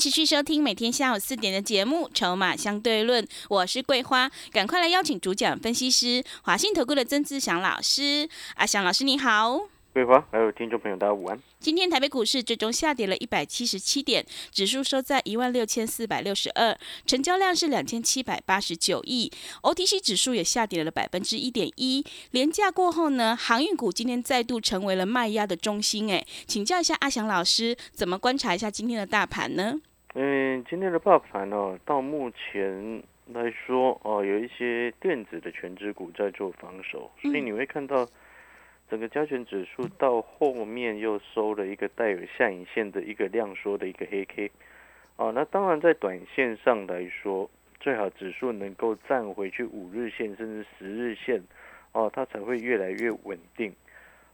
持续收听每天下午四点的节目《筹码相对论》，我是桂花，赶快来邀请主讲分析师华信投顾的曾志祥老师。阿祥老师你好，桂花还有听众朋友大家午安。今天台北股市最终下跌了一百七十七点，指数收在一万六千四百六十二，成交量是两千七百八十九亿，OTC 指数也下跌了百分之一点一。廉价过后呢，航运股今天再度成为了卖压的中心。哎，请教一下阿祥老师，怎么观察一下今天的大盘呢？嗯，今天的爆盘呢，到目前来说哦，有一些电子的全指股在做防守，所以你会看到。整个加权指数到后面又收了一个带有下影线的一个量缩的一个黑 K，哦，那当然在短线上来说，最好指数能够站回去五日线甚至十日线，哦，它才会越来越稳定，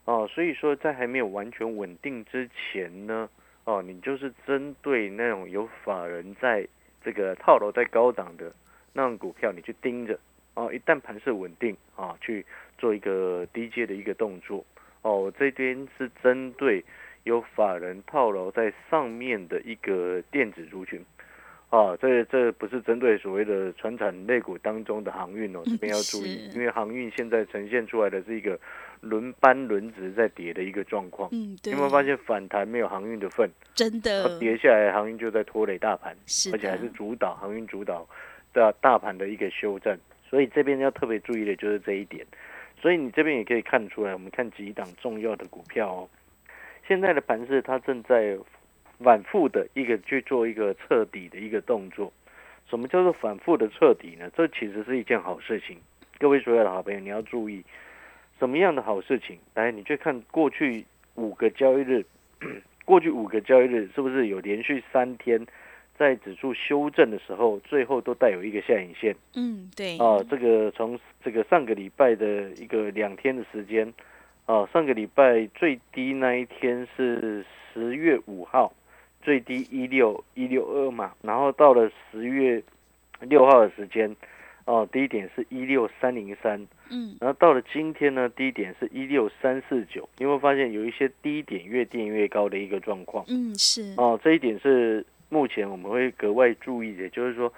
哦，所以说在还没有完全稳定之前呢，哦，你就是针对那种有法人在这个套牢在高档的那种股票，你去盯着。哦，一旦盘势稳定啊，去做一个低阶的一个动作哦。我这边是针对有法人套牢在上面的一个电子族群啊，这这不是针对所谓的船产类股当中的航运哦，这边要注意，因为航运现在呈现出来的是一个轮班轮值在跌的一个状况。嗯，对。有没有发现反弹没有航运的份？真的。跌下来，航运就在拖累大盘，而且还是主导航运主导的大盘的一个修正。所以这边要特别注意的就是这一点，所以你这边也可以看出来，我们看几档重要的股票哦。现在的盘势它正在反复的一个去做一个彻底的一个动作。什么叫做反复的彻底呢？这其实是一件好事情。各位所有的好朋友，你要注意什么样的好事情？来，你去看过去五个交易日，过去五个交易日是不是有连续三天？在指数修正的时候，最后都带有一个下影线。嗯，对。啊，这个从这个上个礼拜的一个两天的时间，啊，上个礼拜最低那一天是十月五号，最低一六一六二嘛，然后到了十月六号的时间，哦，低点是一六三零三。嗯，然后到了今天呢，低点是一六三四九。你会发现有一些低点越垫越高的一个状况。嗯，是。哦，这一点是。目前我们会格外注意的，就是说，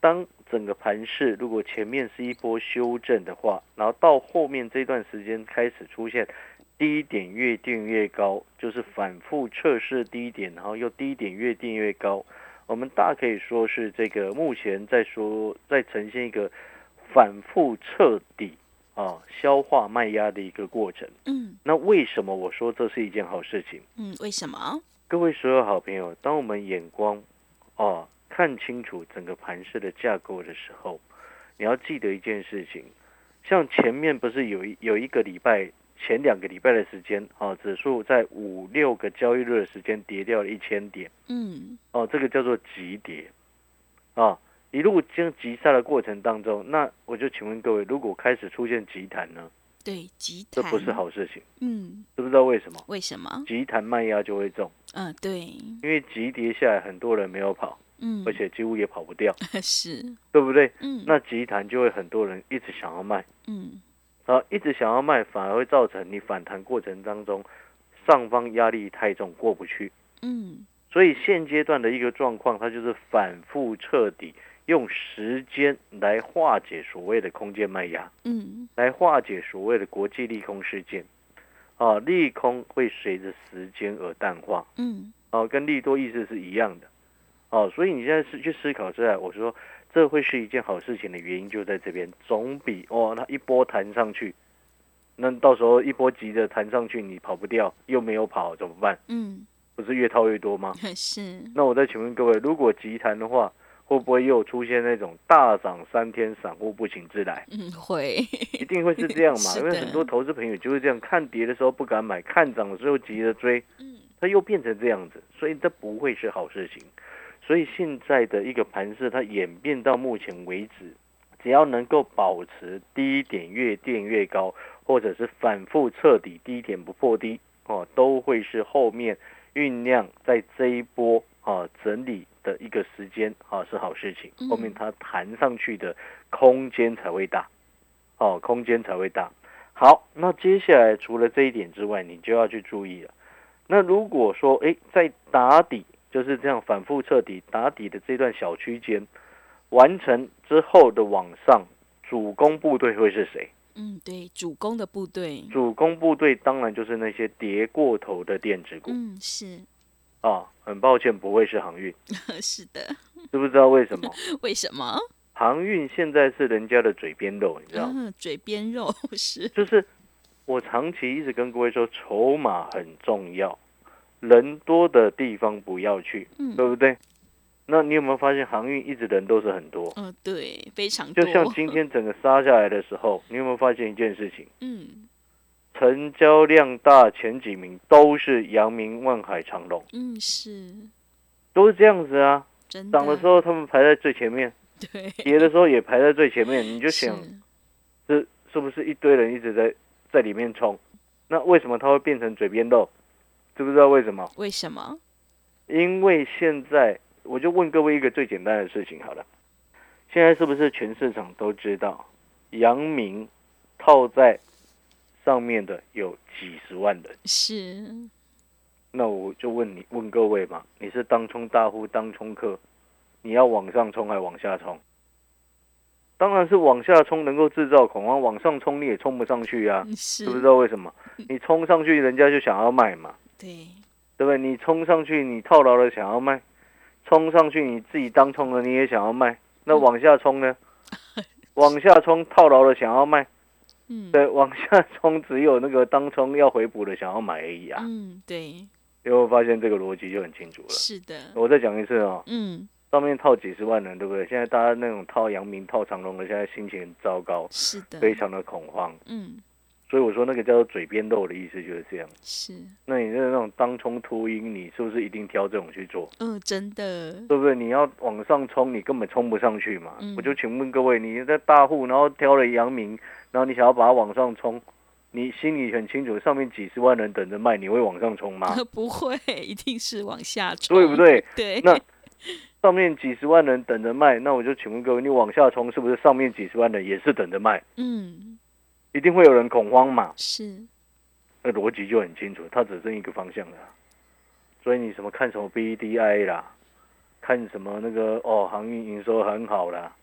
当整个盘势如果前面是一波修正的话，然后到后面这段时间开始出现低点越垫越高，就是反复测试低点，然后又低点越垫越高，我们大可以说是这个目前在说在呈现一个反复彻底啊消化卖压的一个过程。嗯，那为什么我说这是一件好事情？嗯，为什么？各位所有好朋友，当我们眼光哦看清楚整个盘式的架构的时候，你要记得一件事情，像前面不是有一有一个礼拜前两个礼拜的时间啊，指数在五六个交易日的时间跌掉了一千点，嗯，哦，这个叫做急跌。啊，一路经急杀的过程当中，那我就请问各位，如果开始出现急弹呢？对，急弹。这不是好事情，嗯，知不知道为什么？为什么？急弹卖压就会重。嗯，对，因为急跌下来，很多人没有跑，嗯，而且几乎也跑不掉，是，对不对？嗯，那急弹就会很多人一直想要卖，嗯，啊，一直想要卖，反而会造成你反弹过程当中上方压力太重过不去，嗯，所以现阶段的一个状况，它就是反复彻底用时间来化解所谓的空间卖压，嗯，来化解所谓的国际利空事件。啊，利空会随着时间而淡化，嗯，哦，跟利多意思是一样的，哦，所以你现在是去思考之下，我说这会是一件好事情的原因就在这边，总比哦，那一波弹上去，那到时候一波急着弹上去，你跑不掉，又没有跑怎么办？嗯，不是越套越多吗？是。那我再请问各位，如果急弹的话？会不会又出现那种大涨三天，散户不请自来？嗯，会，一定会是这样嘛？因为很多投资朋友就是这样，看跌的时候不敢买，看涨的时候急着追，嗯，它又变成这样子，所以这不会是好事情。所以现在的一个盘势，它演变到目前为止，只要能够保持低点越垫越高，或者是反复彻底低点不破低哦，都会是后面酝酿在这一波啊整理的一个时间啊是好事情，后面它弹上去的空间才会大，哦，空间才会大。好，那接下来除了这一点之外，你就要去注意了。那如果说哎，在打底。就是这样反复彻底打底的这段小区间完成之后的往上主攻部队会是谁？嗯，对，主攻的部队。主攻部队当然就是那些跌过头的电子股。嗯，是。啊，很抱歉，不会是航运。是的。知不知道为什么？为什么？航运现在是人家的嘴边肉，你知道吗？嘴边肉 是。就是我长期一直跟各位说，筹码很重要。人多的地方不要去，对不对？那你有没有发现航运一直人都是很多？嗯，对，非常多。就像今天整个杀下来的时候，你有没有发现一件事情？嗯，成交量大前几名都是阳明、万海、长隆。嗯，是，都是这样子啊。真涨的时候他们排在最前面，对；跌的时候也排在最前面。你就想，这是不是一堆人一直在在里面冲？那为什么它会变成嘴边肉？知不知道为什么？为什么？因为现在我就问各位一个最简单的事情好了，现在是不是全市场都知道阳明套在上面的有几十万人？是。那我就问你，问各位嘛，你是当冲大户、当冲客，你要往上冲还往下冲？当然是往下冲，能够制造恐慌；往上冲你也冲不上去啊，知不知道为什么？你冲上去，人家就想要卖嘛。对，对不对？你冲上去，你套牢了想要卖；冲上去，你自己当冲了你也想要卖。那往下冲呢？往下冲套牢了想要卖。嗯，对，往下冲只有那个当冲要回补的想要买而已啊。嗯，对。因为我发现这个逻辑就很清楚了。是的。我再讲一次哦。嗯。上面套几十万人，对不对？现在大家那种套阳明、套长隆的，现在心情很糟糕。是的。非常的恐慌。嗯。所以我说那个叫做嘴边肉的意思就是这样。是。那你的那种当冲秃鹰，你是不是一定挑这种去做？嗯，真的。对不对？你要往上冲，你根本冲不上去嘛。嗯。我就请问各位，你在大户，然后挑了阳明，然后你想要把它往上冲，你心里很清楚，上面几十万人等着卖，你会往上冲吗？不会，一定是往下冲。对不对？对。那上面几十万人等着卖，那我就请问各位，你往下冲，是不是上面几十万人也是等着卖？嗯。一定会有人恐慌嘛？是，那逻辑就很清楚，它只剩一个方向了。所以你什么看什么 B D I 啦，看什么那个哦航运营收很好啦，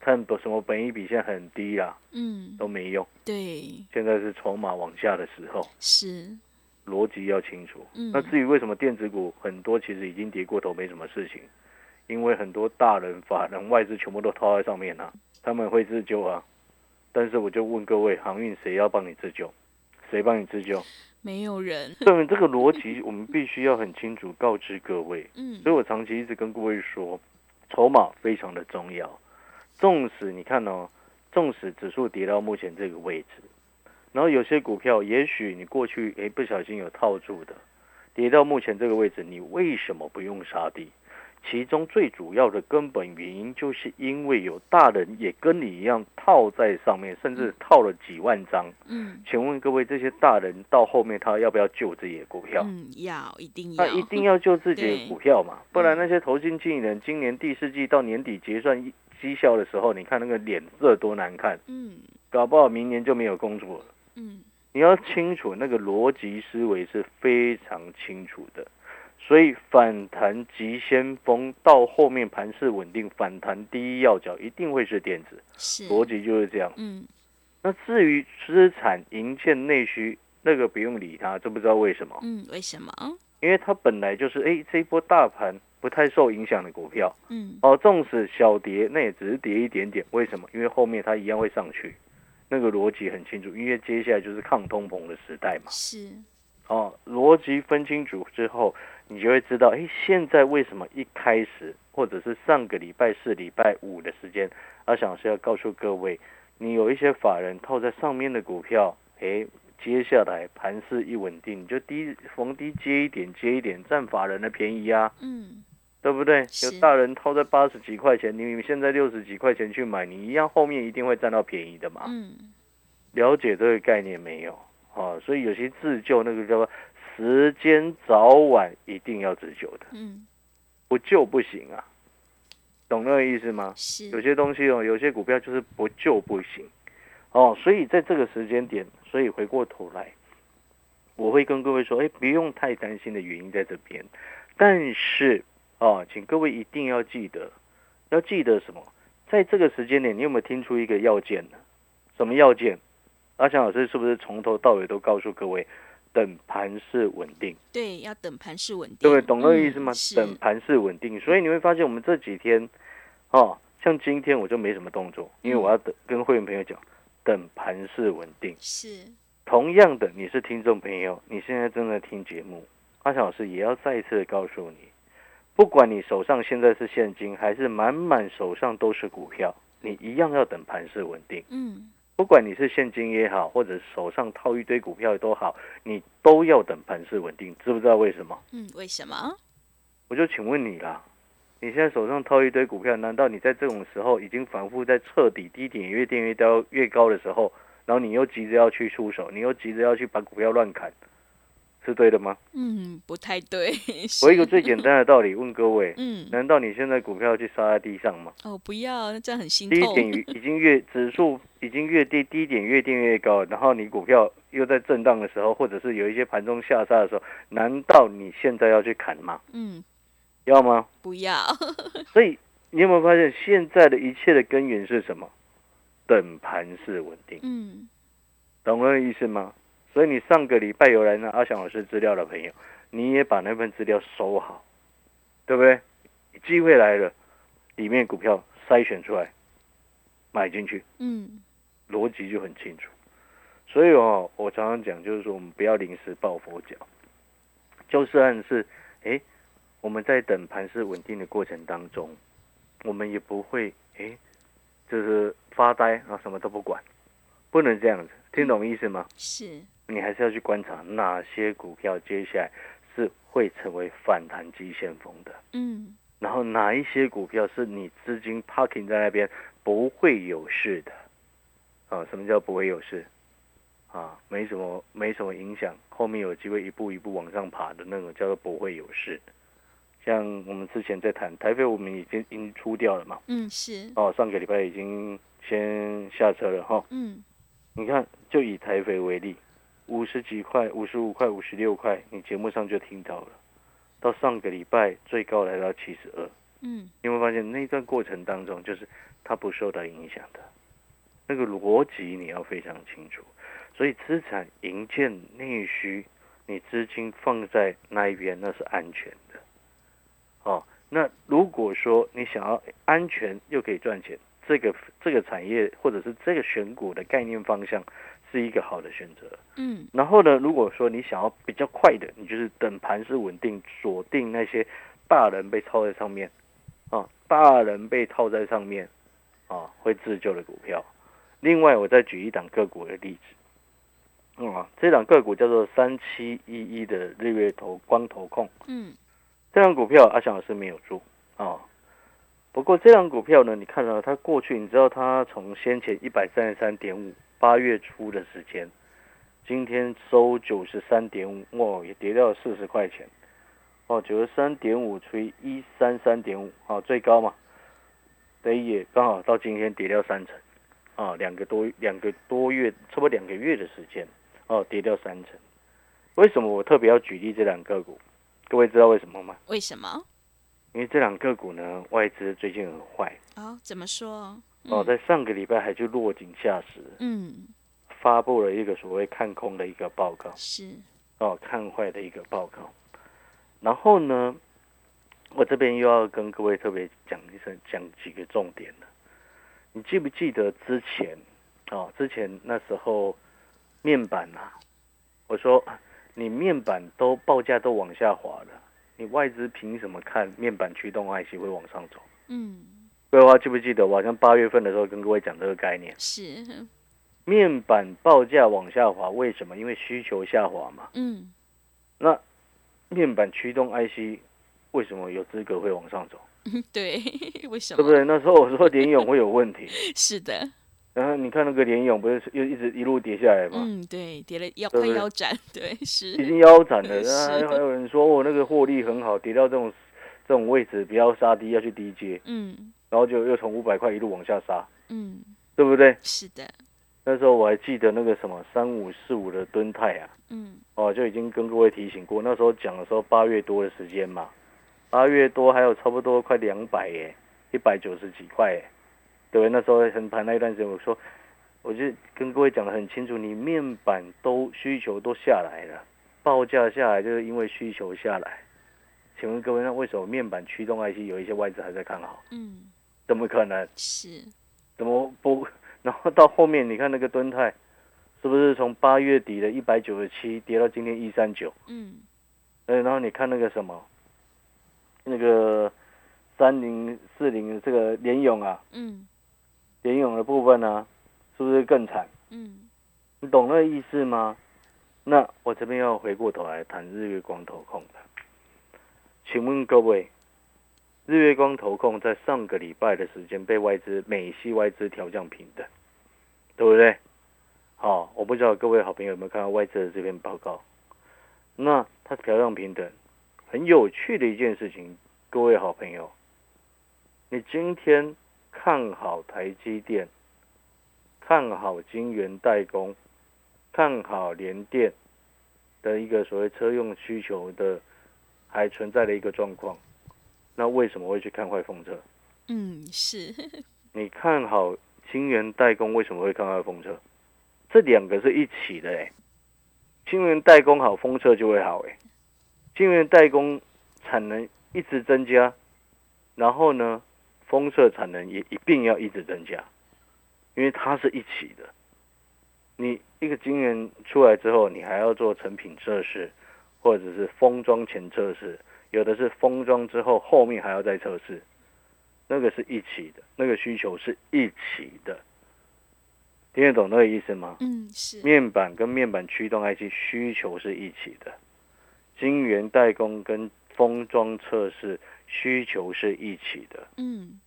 看什么本益比现在很低啦，嗯，都没用。对，现在是筹码往下的时候，是逻辑要清楚。嗯，那至于为什么电子股很多其实已经跌过头，没什么事情，因为很多大人、法人、外资全部都套在上面了，他们会自救啊。但是我就问各位，航运谁要帮你自救？谁帮你自救？没有人。对，这个逻辑我们必须要很清楚告知各位。嗯。所以我长期一直跟各位说，筹码非常的重要。纵使你看哦，纵使指数跌到目前这个位置，然后有些股票，也许你过去诶不小心有套住的，跌到目前这个位置，你为什么不用杀低？其中最主要的根本原因，就是因为有大人也跟你一样套在上面，甚至套了几万张。嗯，请问各位，这些大人到后面他要不要救自己的股票？嗯，要，一定要。他一定要救自己的股票嘛，不然那些投信经理人今年第四季到年底结算绩效的时候，你看那个脸色多难看。嗯，搞不好明年就没有工作了。嗯，你要清楚那个逻辑思维是非常清楚的。所以反弹急先锋到后面盘势稳定，反弹第一要角一定会是电子，逻辑就是这样。嗯，那至于资产营建内需，那个不用理它，知不知道为什么？嗯，为什么？因为它本来就是哎这一波大盘不太受影响的股票。嗯，哦，纵使小跌，那也只是跌一点点。为什么？因为后面它一样会上去，那个逻辑很清楚。因为接下来就是抗通膨的时代嘛。是。哦，逻辑分清楚之后。你就会知道，哎，现在为什么一开始，或者是上个礼拜四、礼拜五的时间，阿想是要告诉各位，你有一些法人套在上面的股票，哎，接下来盘势一稳定，你就低逢低接一点，接一点，占法人的便宜啊。嗯，对不对？是有大人套在八十几块钱，你现在六十几块钱去买，你一样后面一定会占到便宜的嘛。嗯，了解这个概念没有？哦，所以有些自救那个叫做时间早晚一定要自救的，嗯，不救不行啊，懂那个意思吗？是，有些东西哦，有些股票就是不救不行，哦，所以在这个时间点，所以回过头来，我会跟各位说，哎，不用太担心的原因在这边，但是哦，请各位一定要记得，要记得什么？在这个时间点，你有没有听出一个要件呢？什么要件？阿强老师是不是从头到尾都告诉各位，等盘势稳定？对，要等盘势稳定，对不对？懂那个意思吗？嗯等盘势稳定，所以你会发现我们这几天，哦，像今天我就没什么动作，因为我要等跟会员朋友讲，等盘势稳定。是，同样的，你是听众朋友，你现在正在听节目，阿强老师也要再一次的告诉你，不管你手上现在是现金，还是满满手上都是股票，你一样要等盘势稳定。嗯，不管你是现金也好，或者手上套一堆股票都好，你都要等盘势稳定。知不知道为什么？嗯，为什么？我就请问你啦，你现在手上套一堆股票，难道你在这种时候已经反复在彻底低点越垫越高越高的时候，然后你又急着要去出手，你又急着要去把股票乱砍，是对的吗？嗯，不太对。我一个最简单的道理问各位，嗯，难道你现在股票去杀在地上吗？哦，不要，那这样很心低。点已已经越指数 已经越低，低点越垫越高，然后你股票又在震荡的时候，或者是有一些盘中下杀的时候，难道你现在要去砍吗？嗯，要吗？不要。所以你有没有发现，现在的一切的根源是什么？等盘式稳定，嗯，懂我的意思吗？所以你上个礼拜有来拿阿翔老师资料的朋友，你也把那份资料收好，对不对？机会来了，里面股票筛选出来，买进去，嗯，逻辑就很清楚。所以哦，我常常讲，就是说我们不要临时抱佛脚，就算是哎，我们在等盘势稳定的过程当中，我们也不会哎，就是发呆啊，什么都不管，不能这样子，听懂意思吗？是，你还是要去观察哪些股票接下来是会成为反弹急先锋的，嗯，然后哪一些股票是你资金 parking 在那边不会有事的，啊，什么叫不会有事？啊，没什么没什么影响，后面有机会一步一步往上爬的那种叫做不会有事。像我们之前在谈台北，我们已经已经出掉了嘛，嗯，是，哦，上个礼拜已经先下车了哈。嗯，你看，就以台肥为例，五十几块、五十五块、五十六块，你节目上就听到了。到上个礼拜最高来到七十二，嗯，你会发现那段过程当中，就是它不受到影响的，那个逻辑你要非常清楚。所以资产营建内需，你资金放在那一边那是安全的。哦，那如果说你想要安全又可以赚钱，这个这个产业或者是这个选股的概念方向是一个好的选择。嗯，然后呢，如果说你想要比较快的，你就是等盘势稳定，锁定那些大人被套在上面，啊，大人被套在上面，啊，会自救的股票。另外，我再举一档个股的例子，嗯啊，这档个股叫做三七一一的日月投光头控，嗯，这档股票阿翔老师没有做啊。不过这档股票呢，你看到它过去，你知道它从先前一百三十三点五，八月初的时间，今天收九十三点五，哇，也跌掉了四十块钱，哦，九十三点五除以一三三点五，啊，最高嘛，等于也刚好到今天跌掉三成，啊，两个多两个多月，差不多两个月的时间，哦，跌掉三成。为什么我特别要举例这两个股？各位知道为什么吗？为什么？因为这两个股呢，外资最近很坏哦，怎么说？哦，在上个礼拜还去落井下石，嗯，发布了一个所谓看空的一个报告是，哦，看坏的一个报告。然后呢，我这边又要跟各位特别讲一声，讲几个重点了。你记不记得之前哦？之前那时候面板啊，我说你面板都报价都往下滑了，你外资凭什么看面板驱动 IC 会往上走？嗯，各位记不记得我好像八月份的时候跟各位讲这个概念？是，面板报价往下滑，为什么？因为需求下滑嘛。嗯，那面板驱动 IC 为什么有资格会往上走？对，为什么？对不对？那时候我说联勇会有问题，是的，然后你看那个联勇不是又一直一路跌下来吗？嗯，对，跌了腰快腰斩，对，是。已是，经腰斩了，然后还有人说我、哦、那个获利很好，跌到这种这种位置不要杀低，要去低接，嗯。然后就又从五百块一路往下杀，嗯，对不对？是的，那时候我还记得那个什么三五四五的敦泰啊，嗯。哦，就已经跟各位提醒过，那时候讲的时候八月多的时间嘛，八月多还有差不多快两百耶，一百九十几块耶，对？那时候横盘那一段时间，我说，我就跟各位讲的很清楚，你面板都需求都下来了，报价下来就是因为需求下来。请问各位，那为什么面板驱动 IC 有一些外资还在看好？嗯，怎么可能？是，怎么不？然后到后面你看那个敦泰，是不是从八月底的一百九十七跌到今天一三九？嗯呃，然后你看那个什么，那个三零四零这个联勇啊，嗯联勇的部分呢、是不是更惨？嗯，你懂那个意思吗？那我这边要回过头来谈日月光投控的，请问各位，日月光投控在上个礼拜的时间被外资美系外资调降平等，对不对？好，我不知道各位好朋友有没有看到外资的这篇报告。那它调降平等，很有趣的一件事情，各位好朋友，你今天看好台积电，看好晶圆代工，看好联电的一个所谓车用需求的还存在的一个状况，那为什么会去看坏风车？嗯是，你看好晶圆代工，为什么会看坏风车？这两个是一起的哎、晶圆代工好，风车就会好哎、晶圆代工产能一直增加，然后呢，封测产能也一定要一直增加，因为它是一起的。你一个晶圆出来之后，你还要做成品测试，或者是封装前测试，有的是封装之后后面还要再测试，那个是一起的，那个需求是一起的。听得懂那个意思吗？嗯是，面板跟面板驱动 IC 需求是一起的，晶圆代工跟封装测试需求是一起的，嗯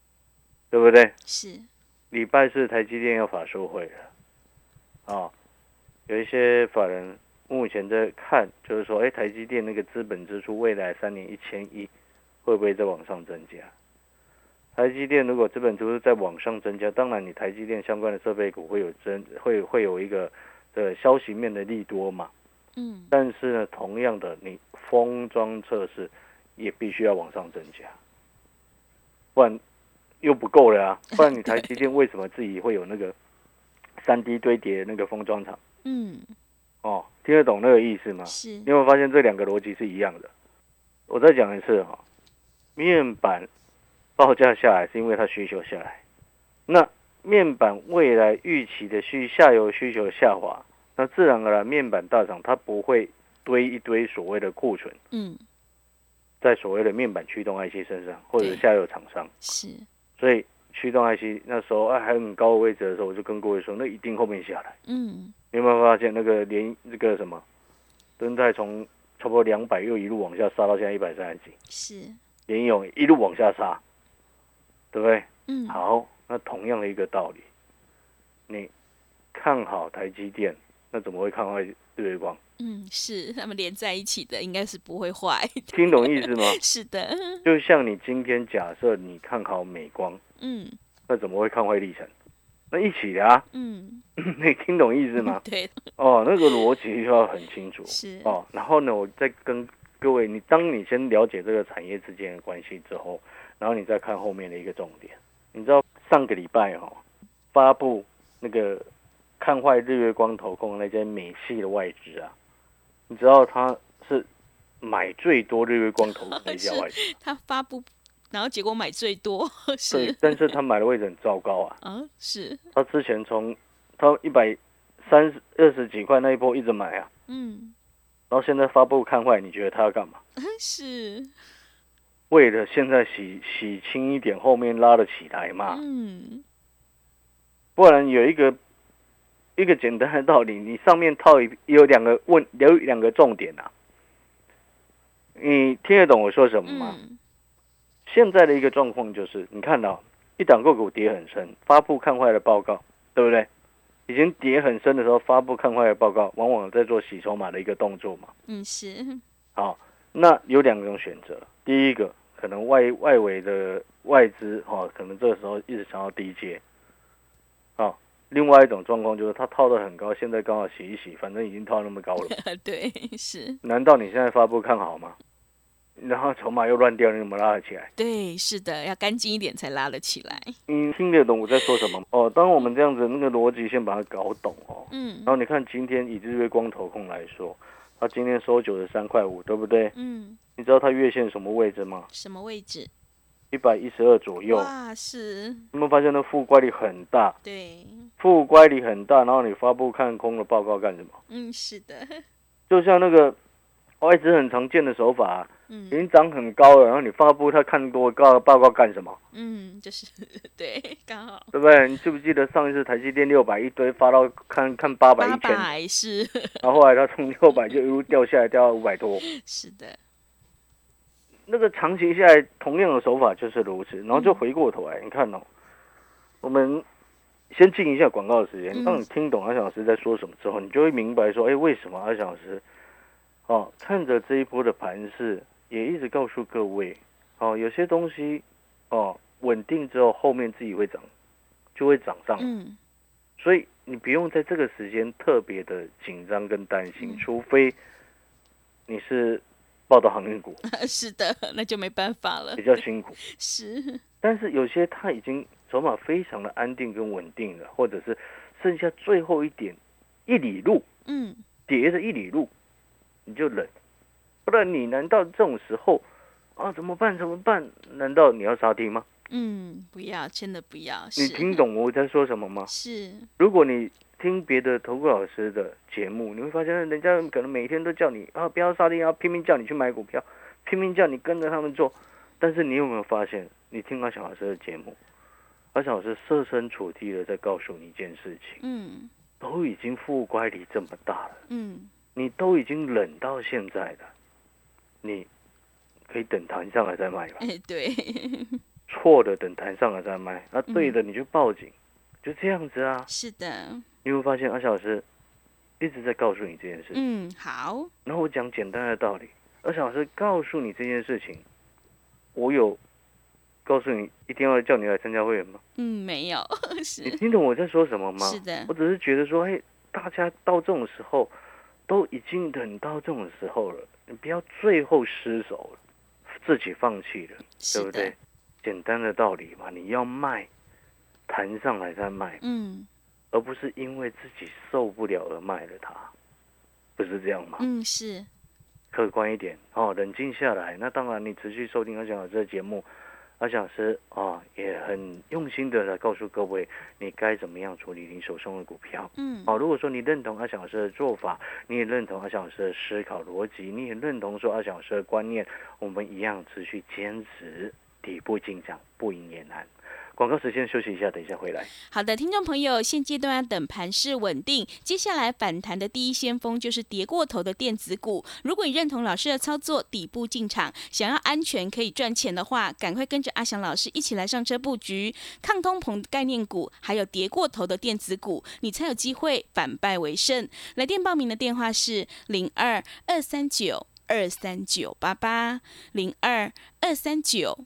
对不对？是，礼拜四台积电要法收会了，啊、有一些法人目前在看，就是说，哎，台积电那个资本支出未来三年一千亿，会不会再往上增加？台积电如果资本支出在往上增加，当然你台积电相关的设备股会有增，会会有一个的消息面的利多嘛。嗯但是呢，同样的，你封装测试也必须要往上增加，不然又不够了啊！不然你 台积电为什么自己会有那个三 D 堆叠那个封装厂？嗯哦，听得懂那个意思吗？是你，有没有发现这两个逻辑是一样的？我再讲一次哈、面板报价下来是因为它需求下来，那面板未来预期的需下游需求下滑，那自然而然面板大厂它不会堆一堆所谓的库存嗯在所谓的面板驱动 IC 身上或者是下游厂商，是，所以驱动 IC 那时候啊还很高的位置的时候，我就跟各位说，那一定后面下来。嗯。你有没有发现那个连那个什么敦泰从差不多两百又一路往下杀到现在一百三十几，是，联勇一路往下杀，对不对？嗯。好，那同样的一个道理，你看好台积电，那怎么会看坏日月光？嗯是，他们连在一起的，应该是不会坏，听懂意思吗？是的，就像你今天假设你看好美光，嗯那怎么会看坏历程？那一起的啊，嗯 你听懂意思吗？对，哦，那个逻辑就要很清楚。是，哦，然后呢，我再跟各位，你当你先了解这个产业之间的关系之后，然后你再看后面的一个重点。你知道上个礼拜哦，发布那个看坏日月光投控那些美系的外资啊，你知道他是买最多日月光投控的 外资，他发布，然后结果买最多，对是，，但是他买的位置很糟糕啊，啊 是，他之前从他一百三十二十几块那一波一直买啊，嗯。然后现在发布看坏，你觉得他要干嘛？是，为了现在洗洗清一点，后面拉得起来嘛，嗯。不然有一个一个简单的道理，你上面套一有两个问有两个重点啊。你听得懂我说什么吗？嗯，现在的一个状况就是，你看到一档个股跌很深，发布看坏的报告，对不对？已经跌很深的时候，发布看坏的报告，往往在做洗筹码的一个动作嘛。嗯，是，好，那有两种选择，第一个可能外外围的外资哦，可能这个时候一直想要低接，哦，另外一种状况就是它套的很高，现在刚好洗一洗，反正已经套那么高了，对，是，难道你现在发布看好吗？然后筹码又乱掉，你怎么拉得起来？对，是的，要干净一点才拉得起来。你听得懂我在说什么吗？哦，当我们这样子那个逻辑先把它搞懂哦，嗯然后你看今天以日月光投控来说，它今天收九十三块五，对不对？嗯，你知道它月线什么位置吗？什么位置？一百一十二左右。哇，是，有没有发现那负乖离很大？对，负乖离很大，然后你发布看空的报告干什么？嗯，是的，就像那个外资很常见的手法、啊，已嗯经涨很高了，然后你发布他看多高的报告干什么？嗯，就是 对，刚好对不对？你记不记得上一次台积电六百一堆发到看看八百一千，百是然后后来它从六百就一路掉下来，掉到五百多。是的，那个长期下来，同样的手法就是如此。然后就回过头来，你看哦，我们先进一下广告的时间。嗯。当你听懂阿翔老师在说什么之后，你就会明白说，哎，为什么阿翔老师哦，看着这一波的盘势，也一直告诉各位，哦，有些东西哦稳定之后，后面自己会涨，就会涨上。所以你不用在这个时间特别的紧张跟担心，嗯。除非你是报道航运股，是的，那就没办法了。比，较辛苦。是，但是有些他已经筹码非常的安定跟稳定的，或者是剩下最后一点一里路，嗯叠着一里路，你就忍，不然你难道这种时候啊怎么办？怎么办？难道你要杀低吗？嗯，不要，真的不要，你听懂我在说什么吗？是，如果你听别的投顾老师的节目，你会发现人家可能每天都叫你啊不要杀低，然后拼命叫你去买股票，拼命叫你跟着他们做。但是你有没有发现，你听到小老师的节目，阿小老师设身处地的在告诉你一件事情，嗯。都已经负乖离这么大了，嗯。你都已经冷到现在了，你可以等弹上来再卖吧。哎，对，错的等弹上来再卖，那对的你就报警，就这样子啊。是的，你会发现阿小老师一直在告诉你这件事情。嗯，好，然后我讲简单的道理，而小老师告诉你这件事情，我有告诉你一定要叫你来参加会员吗？嗯，没有，是你听懂我在说什么吗？是的我，只是觉得说，哎，大家到这种时候都已经等到这种时候了，你不要最后失手了，自己放弃了，对不对，？简单的道理嘛，你要卖，谈上来再卖，嗯而不是因为自己受不了而卖了它，不是这样吗？嗯，是，客观一点哦，冷静下来。那当然，你持续收听阿翔老师的节目，阿翔老师啊、也很用心的来告诉各位，你该怎么样处理你手中的股票。嗯啊，如果说你认同阿翔老师的做法，你也认同阿翔老师的思考逻辑，你也认同说阿翔老师的观念，我们一样持续坚持底部进场，不赢也难。广告时间休息一下，等一下回来。好的，听众朋友，现阶段要等盘势稳定，接下来反弹的第一先锋就是跌过头的电子股。如果你认同老师的操作，底部进场，想要安全可以赚钱的话，赶快跟着阿翔老师一起来上车布局抗通膨概念股，还有跌过头的电子股，你才有机会反败为胜。来电报名的电话是零二二三九二三九八八零二二三九。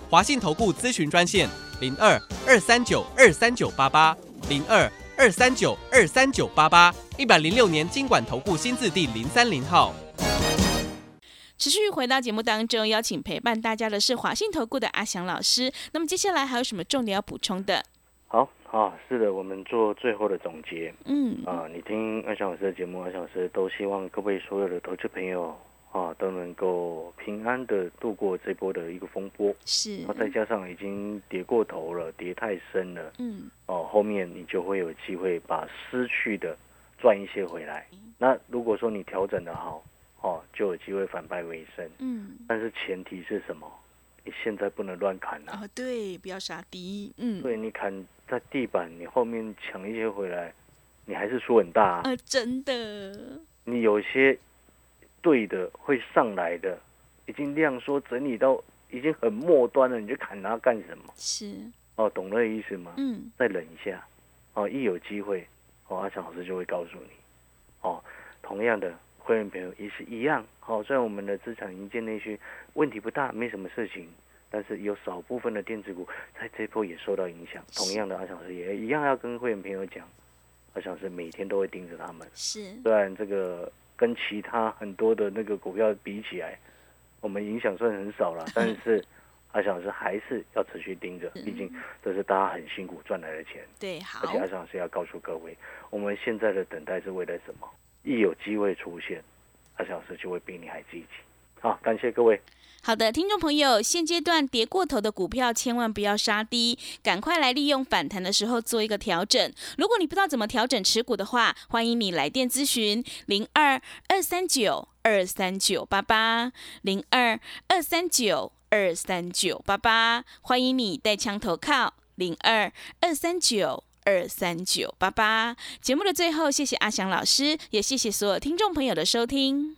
华信投顾咨询专线零二二三九二三九八八零二二三九二三九八八，一百零六年经管投顾新字第零三零号。持续回到节目当中，邀请陪伴大家的是华信投顾的阿翔老师。那么接下来还有什么重点要补充的？好啊，是的，我们做最后的总结。嗯啊，你听阿翔老师的节目，阿翔老师都希望各位所有的投资朋友啊都能够平安的度过这波的一个风波。是然后再加上已经跌过头了，跌太深了，嗯哦，后面你就会有机会把失去的赚一些回来。那如果说你调整的好，哦，就有机会反败为胜。嗯但是前提是什么？你现在不能乱砍啊！哦对，不要杀低，嗯对你砍在地板，你后面抢一些回来，你还是输很大、啊。呃真的你有些对的会上来的，已经量缩整理到已经很末端了，你就砍它干什么？是。哦，懂那个意思吗？嗯。再忍一下，哦，一有机会，哦，阿强老师就会告诉你，哦，同样的会员朋友也是一样，哦，虽然我们的资产营建内需问题不大，没什么事情，但是有少部分的电子股在这波也受到影响。同样的，阿强老师也一样要跟会员朋友讲，阿强老师每天都会盯着他们，是。虽然这个跟其他很多的那个股票比起来，我们影响算很少了，但是阿翔老师还是要持续盯着，毕竟这是大家很辛苦赚来的钱。对好而且阿翔老师要告诉各位，我们现在的等待是为了什么？一有机会出现，阿翔老师就会比你还积极。好，感谢各位。好的，听众朋友，现阶段跌过头的股票千万不要杀低，赶快来利用反弹的时候做一个调整。如果你不知道怎么调整持股的话，欢迎你来电咨询零二二三九二三九八八零二二三九二三九八八，欢迎你带枪投靠零二二三九。二三九八八，节目的最后，谢谢阿翔老师，也谢谢所有听众朋友的收听。